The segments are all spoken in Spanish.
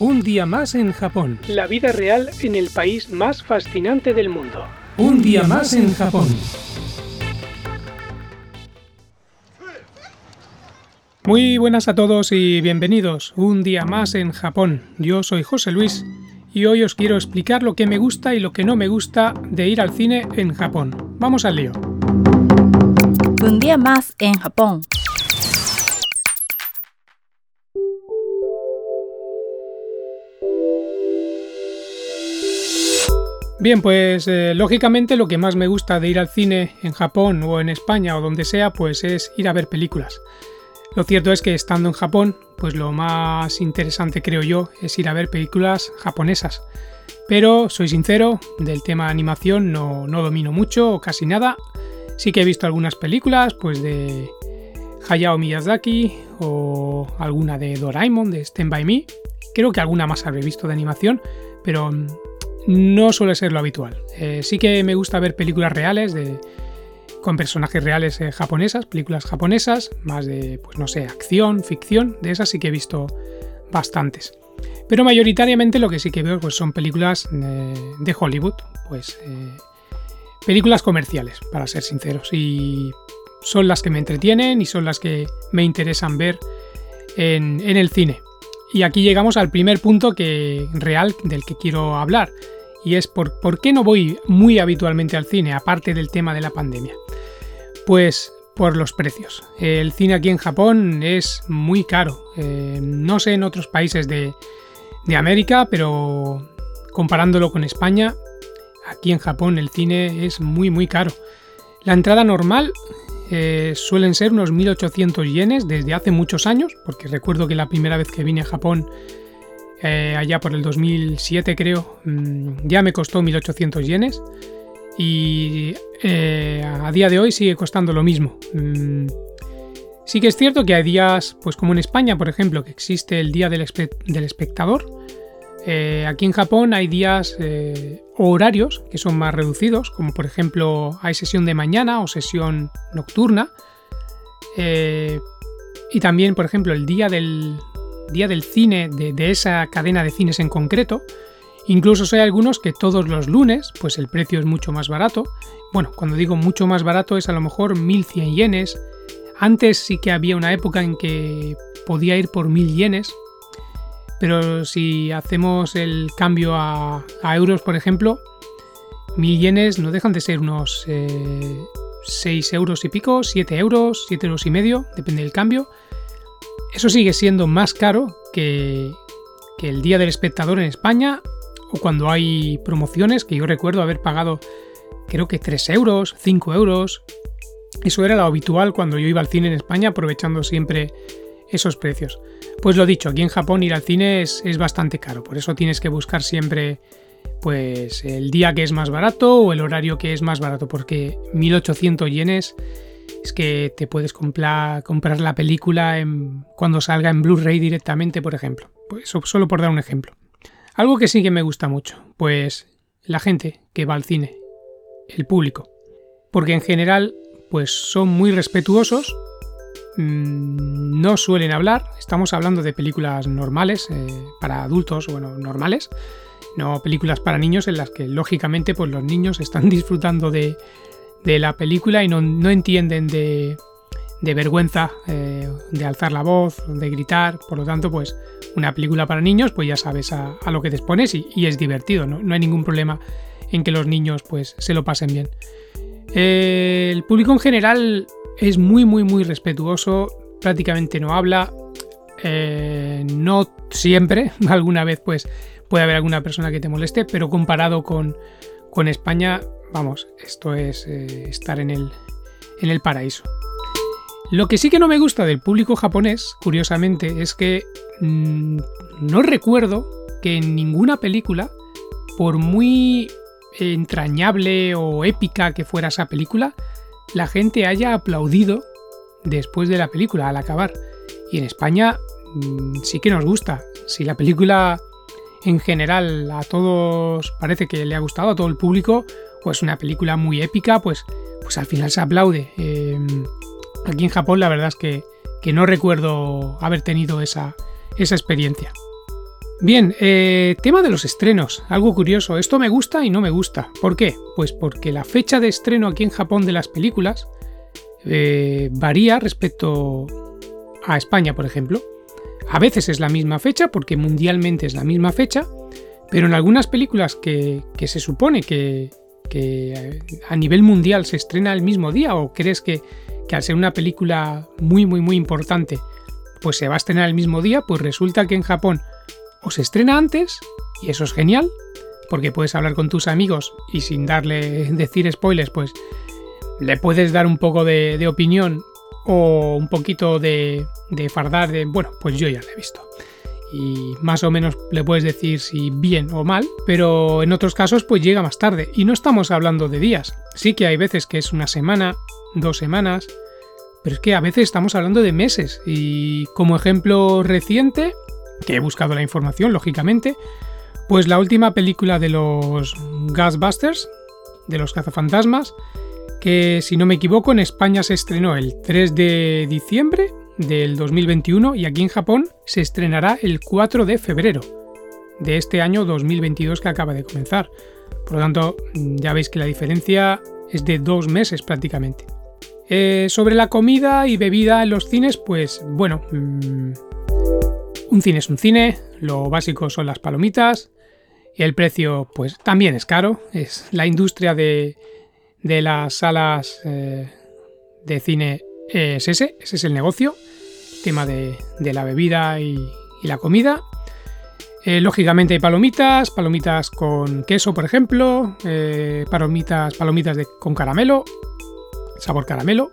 Un día más en Japón. La vida real en el país más fascinante del mundo. Un día más en Japón. Muy buenas a todos y bienvenidos. Un día más en Japón. Yo soy José Luis y hoy os quiero explicar lo que me gusta y lo que no me gusta de ir al cine en Japón. Vamos al lío. Un día más en Japón. Bien, pues eh, lógicamente lo que más me gusta de ir al cine en Japón o en España o donde sea, pues es ir a ver películas. Lo cierto es que estando en Japón, pues lo más interesante creo yo es ir a ver películas japonesas. Pero soy sincero, del tema animación no, no domino mucho o casi nada. Sí que he visto algunas películas, pues de Hayao Miyazaki o alguna de Doraemon, de Stand By Me. Creo que alguna más habré visto de animación, pero no suele ser lo habitual. Eh, sí que me gusta ver películas reales de, con personajes reales eh, japonesas, películas japonesas, más de, pues no sé, acción, ficción, de esas sí que he visto bastantes. Pero mayoritariamente lo que sí que veo pues, son películas eh, de Hollywood, pues películas comerciales, para ser sinceros, y son las que me entretienen y son las que me interesan ver en, en el cine. Y aquí llegamos al primer punto que, real del que quiero hablar, y es por, por qué no voy muy habitualmente al cine, aparte del tema de la pandemia. Pues por los precios. El cine aquí en Japón es muy caro. Eh, no sé en otros países de, de, América, pero comparándolo con España, aquí en Japón el cine es muy muy caro. La entrada normal eh, suelen ser unos 1800 yenes desde hace muchos años, porque recuerdo que la primera vez que vine a Japón eh, allá por el 2007 creo, mm, ya me costó 1800 yenes y eh, a día de hoy sigue costando lo mismo. Mm, sí que es cierto que hay días, pues como en España, por ejemplo, que existe el Día del, Espectador, eh, aquí en Japón hay días o horarios que son más reducidos, como por ejemplo hay sesión de mañana o sesión nocturna. y también, por ejemplo, el día del, día del cine de, esa cadena de cines en concreto. Incluso hay algunos que todos los lunes, pues el precio es mucho más barato. Bueno, cuando digo mucho más barato es a lo mejor 1100 yenes. Antes sí que había una época en que podía ir por 1000 yenes. Pero si hacemos el cambio a, euros, por ejemplo, 1000 yenes no dejan de ser unos 6 eh, euros y pico, 7 euros, 7 euros y medio, depende del cambio. Eso sigue siendo más caro que, el Día del Espectador en España o cuando hay promociones que yo recuerdo haber pagado creo que 3 euros, 5 euros. Eso era lo habitual cuando yo iba al cine en España aprovechando siempre esos precios. Pues lo dicho, aquí en Japón ir al cine es, bastante caro, por eso tienes que buscar siempre pues el día que es más barato o el horario que es más barato, porque 1800 yenes es que te puedes comprar, comprar la película cuando salga en Blu-ray directamente, por ejemplo. Pues solo por dar un ejemplo. Algo que sí que me gusta mucho, pues la gente que va al cine, el público. Porque en general, pues son muy respetuosos, mm, no suelen hablar, estamos hablando de películas normales, eh, para adultos, bueno, normales, no películas para niños en las que lógicamente pues los niños están disfrutando de, de la película y no, entienden de, vergüenza, eh, de alzar la voz, de gritar. Por lo tanto, pues una película para niños, pues ya sabes a, lo que te expones y, es divertido, ¿no? hay ningún problema en que los niños pues se lo pasen bien. Eh, el público en general es muy, muy, muy respetuoso, prácticamente no habla. Eh, no siempre, alguna vez pues puede haber alguna persona que te moleste, pero comparado con, con España vamos, esto es eh, estar en el, en el paraíso. Lo que sí que no me gusta del público japonés, curiosamente, es que mm, no recuerdo que en ninguna película, por muy entrañable o épica que fuera esa película, la gente haya aplaudido después de la película, al acabar. Y en España mm, sí que nos gusta. Si la película en general a todos parece que le ha gustado, a todo el público, pues una película muy épica, pues, pues al final se aplaude. Em, aquí en Japón la verdad es que, no recuerdo haber tenido esa, esa experiencia. Bien, eh, tema de los estrenos, algo curioso, esto me gusta y no me gusta. ¿Por qué? Pues porque la fecha de estreno aquí en Japón de las películas eh, varía respecto a España, por ejemplo. A veces es la misma fecha, porque mundialmente es la misma fecha, pero en algunas películas que, se supone que, que, a nivel mundial se estrena el mismo día, o crees que, que al ser una película muy, muy, muy importante, pues se va a estrenar el mismo día, pues resulta que en Japón o se estrena antes, y eso es genial, porque puedes hablar con tus amigos y sin darle decir spoilers, pues le puedes dar un poco de, opinión o un poquito de, de fardar de, bueno, pues yo ya la he visto. Y más o menos le puedes decir si bien o mal, pero en otros casos pues llega más tarde. Y no estamos hablando de días. Sí que hay veces que es una semana, dos semanas, pero es que a veces estamos hablando de meses. Y como ejemplo reciente, que he buscado la información, lógicamente, pues la última película de los Ghostbusters, de los cazafantasmas, que si no me equivoco en España se estrenó el 3 de diciembre del 2021 y aquí en Japón se estrenará el 4 de febrero de este año 2022 que acaba de comenzar. Por lo tanto, ya veis que la diferencia es de dos meses prácticamente. Eh, sobre la comida y bebida en los cines, pues bueno, mm, un cine es un cine, lo básico son las palomitas y el precio pues también es caro, es la industria de, de las salas eh, de cine es ese, ese es el negocio, tema de, la bebida y, la comida. Eh, lógicamente hay palomitas, palomitas con queso, por ejemplo, eh, palomitas, palomitas de, con caramelo, sabor caramelo.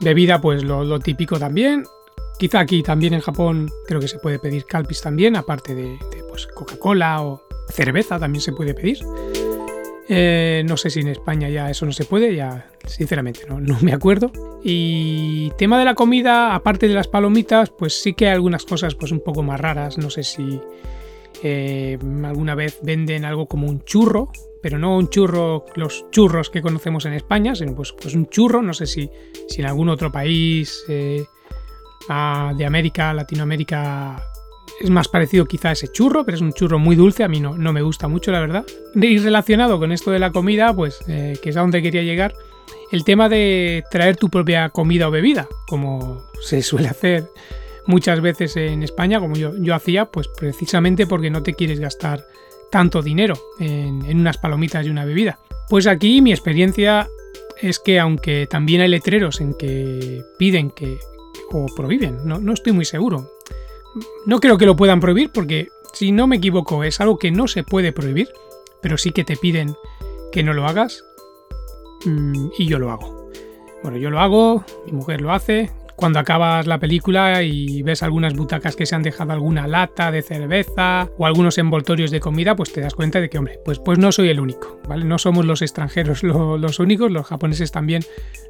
Bebida, pues lo, típico también. Quizá aquí también en Japón creo que se puede pedir calpis también, aparte de, pues, Coca-Cola o cerveza también se puede pedir. Eh, no sé si en España ya eso no se puede, ya sinceramente no, me acuerdo. Y tema de la comida, aparte de las palomitas, pues sí que hay algunas cosas pues un poco más raras. No sé si eh, alguna vez venden algo como un churro, pero no un churro, los churros que conocemos en España, sino pues, pues un churro, no sé si, si en algún otro país eh, de América, Latinoamérica, es más parecido quizá a ese churro, pero es un churro muy dulce, a mí no, no me gusta mucho, la verdad. Y relacionado con esto de la comida, pues eh, que es a donde quería llegar, el tema de traer tu propia comida o bebida, como se suele hacer muchas veces en España, como yo, yo hacía, pues precisamente porque no te quieres gastar tanto dinero en, unas palomitas y una bebida. Pues aquí mi experiencia es que aunque también hay letreros en que piden que o prohíben, no, no estoy muy seguro. No creo que lo puedan prohibir porque si no me equivoco es algo que no se puede prohibir, pero sí que te piden que no lo hagas mm, y yo lo hago. Bueno, yo lo hago, mi mujer lo hace, cuando acabas la película y ves algunas butacas que se han dejado alguna lata de cerveza o algunos envoltorios de comida, pues te das cuenta de que, hombre, pues, pues no soy el único, ¿vale? No somos los extranjeros los únicos, los japoneses también,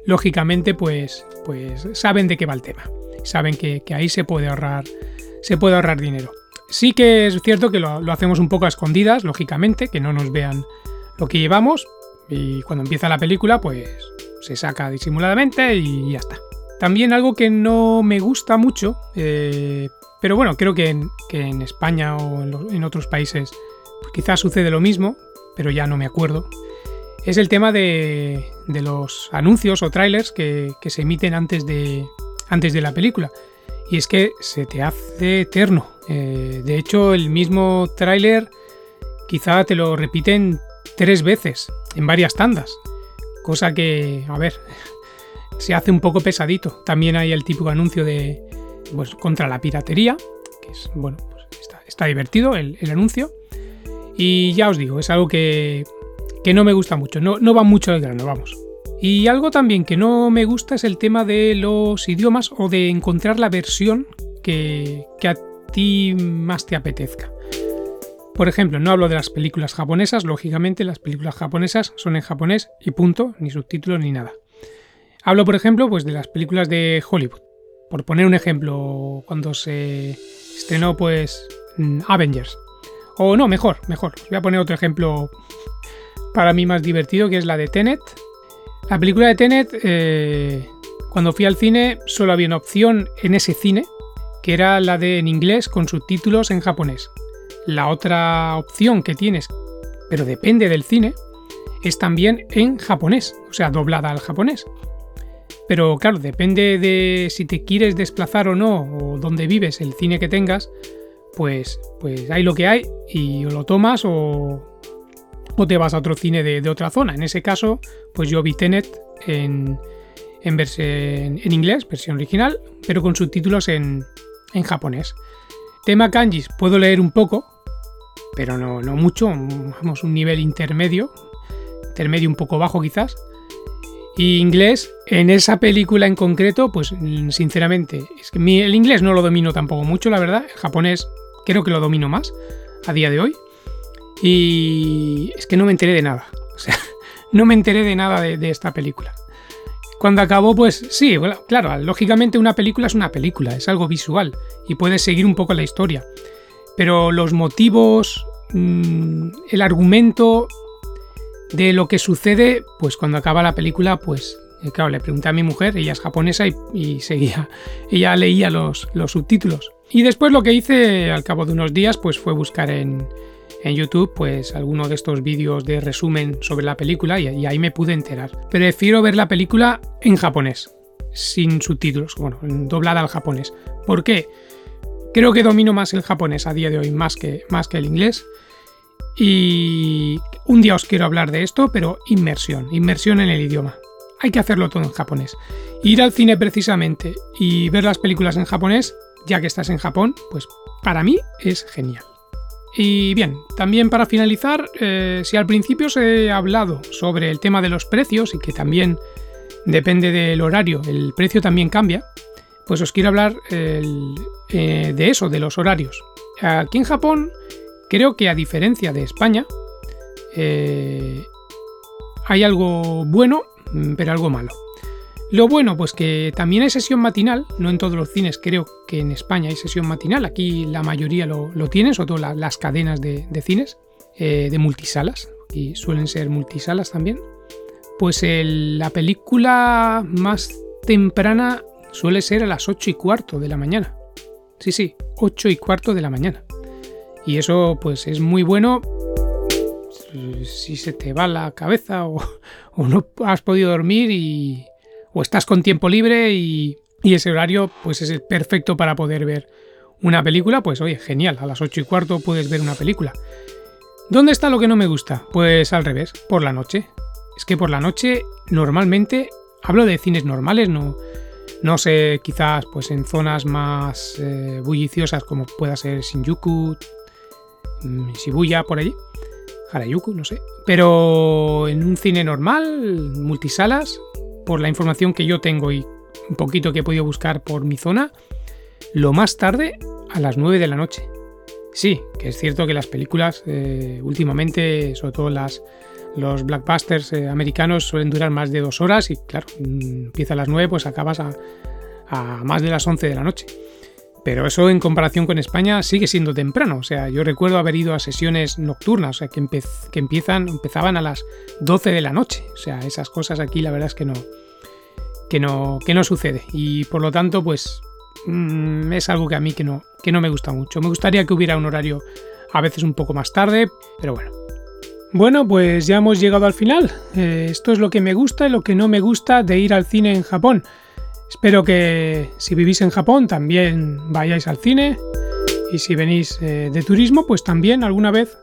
lógicamente, pues, pues saben de qué va el tema. Saben que, ahí se puede ahorrar, se puede ahorrar dinero. Sí que es cierto que lo, lo hacemos un poco a escondidas, lógicamente, que no nos vean lo que llevamos y cuando empieza la película, pues se saca disimuladamente y ya está. También algo que no me gusta mucho, eh, pero bueno, creo que en, España o en, otros países pues quizás sucede lo mismo, pero ya no me acuerdo, es el tema de, los anuncios o trailers que, se emiten antes de, antes de la película. Y es que se te hace eterno. Eh, de hecho, el mismo tráiler quizá te lo repiten tres veces en varias tandas. Cosa que, a ver, se hace un poco pesadito. También hay el típico anuncio de pues, contra la piratería, que es, bueno, pues está, divertido el, anuncio. Y ya os digo, es algo que, que no me gusta mucho, no, no va mucho al grano, vamos. Y algo también que no me gusta es el tema de los idiomas o de encontrar la versión que, que a ti más te apetezca. Por ejemplo, no hablo de las películas japonesas, lógicamente las películas japonesas son en japonés y punto, ni subtítulos ni nada. Hablo, por ejemplo, pues de las películas de Hollywood. Por poner un ejemplo, cuando se estrenó pues mm, Avengers. O no, mejor, mejor. Voy a poner otro ejemplo para mí más divertido, que es la de Tenet. La película de Tenet, eh, cuando fui al cine, solo había una opción en ese cine, que era la de en inglés con subtítulos en japonés. La otra opción que tienes, pero depende del cine, es también en japonés, o sea, doblada al japonés. Pero claro, depende de si te quieres desplazar o no, o dónde vives, el cine que tengas, pues, pues hay lo que hay y lo tomas o, o te vas a otro cine de, otra zona. En ese caso, pues yo vi Tenet en, en, en inglés, versión original, pero con subtítulos en, en japonés. Tema kanjis, puedo leer un poco, pero no, no mucho, vamos, un nivel intermedio, intermedio un poco bajo quizás. Y inglés, en esa película en concreto, pues sinceramente, es que el inglés no lo domino tampoco mucho, la verdad. El japonés creo que lo domino más a día de hoy. Y es que no me enteré de nada. O sea, no me enteré de nada de, esta película. Cuando acabó, pues sí, claro, lógicamente una película es una película, es algo visual y puedes seguir un poco la historia. Pero los motivos, mm, el argumento de lo que sucede, pues cuando acaba la película, pues eh, claro, le pregunté a mi mujer, ella es japonesa y, seguía, ella leía los, los, subtítulos. Y después lo que hice al cabo de unos días, pues fue buscar en, en YouTube, pues alguno de estos vídeos de resumen sobre la película y, y ahí me pude enterar. Prefiero ver la película en japonés, sin subtítulos, bueno, doblada al japonés. ¿Por qué? Creo que domino más el japonés a día de hoy, más que, más que el inglés. Y un día os quiero hablar de esto, pero inmersión, inmersión en el idioma. Hay que hacerlo todo en japonés. Ir al cine precisamente y ver las películas en japonés, ya que estás en Japón, pues para mí es genial. Y bien, también para finalizar, eh, si al principio os he hablado sobre el tema de los precios y que también depende del horario, el precio también cambia, pues os quiero hablar eh, de eso, de los horarios. Aquí en Japón Creo que a diferencia de España, eh, hay algo bueno, mm, pero algo malo. Lo bueno, pues que también hay sesión matinal, no en todos los cines, creo que en España hay sesión matinal, aquí la mayoría lo, tienen, sobre todo las cadenas de, cines, eh, de multisalas, y suelen ser multisalas también. Pues la película más temprana suele ser a las 8 y cuarto de la mañana. Sí, sí, 8 y cuarto de la mañana. Y eso pues es muy bueno si se te va la cabeza o, no has podido dormir y, o estás con tiempo libre y, ese horario pues es perfecto para poder ver una película, pues oye, genial, a las 8 y cuarto puedes ver una película. ¿Dónde está lo que no me gusta? Pues al revés, por la noche. Es que por la noche normalmente, hablo de cines normales, no, no sé, quizás pues en zonas más eh, bulliciosas como pueda ser Shinjuku, Shibuya, por allí. Harajuku, no sé. Pero en un cine normal, multisalas, por la información que yo tengo y un poquito que he podido buscar por mi zona, lo más tarde a las 9 de la noche. Sí, que es cierto que las películas eh, últimamente, sobre todo las, los blockbusters eh, americanos, suelen durar más de dos horas y claro, mm, empieza a las 9, pues acabas a, a más de las 11 de la noche. Pero eso en comparación con España sigue siendo temprano. O sea, yo recuerdo haber ido a sesiones nocturnas, o sea, que, empiezan, empezaban a las 12 de la noche. O sea, esas cosas aquí la verdad es que no, que no, que no sucede. Y por lo tanto, pues mm, es algo que a mí que no, que no me gusta mucho. Me gustaría que hubiera un horario a veces un poco más tarde, pero bueno. Bueno, pues ya hemos llegado al final. Eh, esto es lo que me gusta y lo que no me gusta de ir al cine en Japón. Espero que si vivís en Japón también vayáis al cine y si venís eh, de turismo pues también alguna vez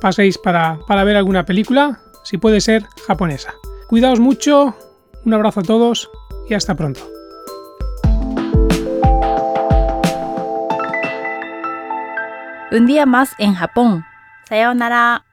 paséis para, para ver alguna película, si puede ser japonesa. Cuidaos mucho, un abrazo a todos y hasta pronto. Un día más en Japón. Sayonara.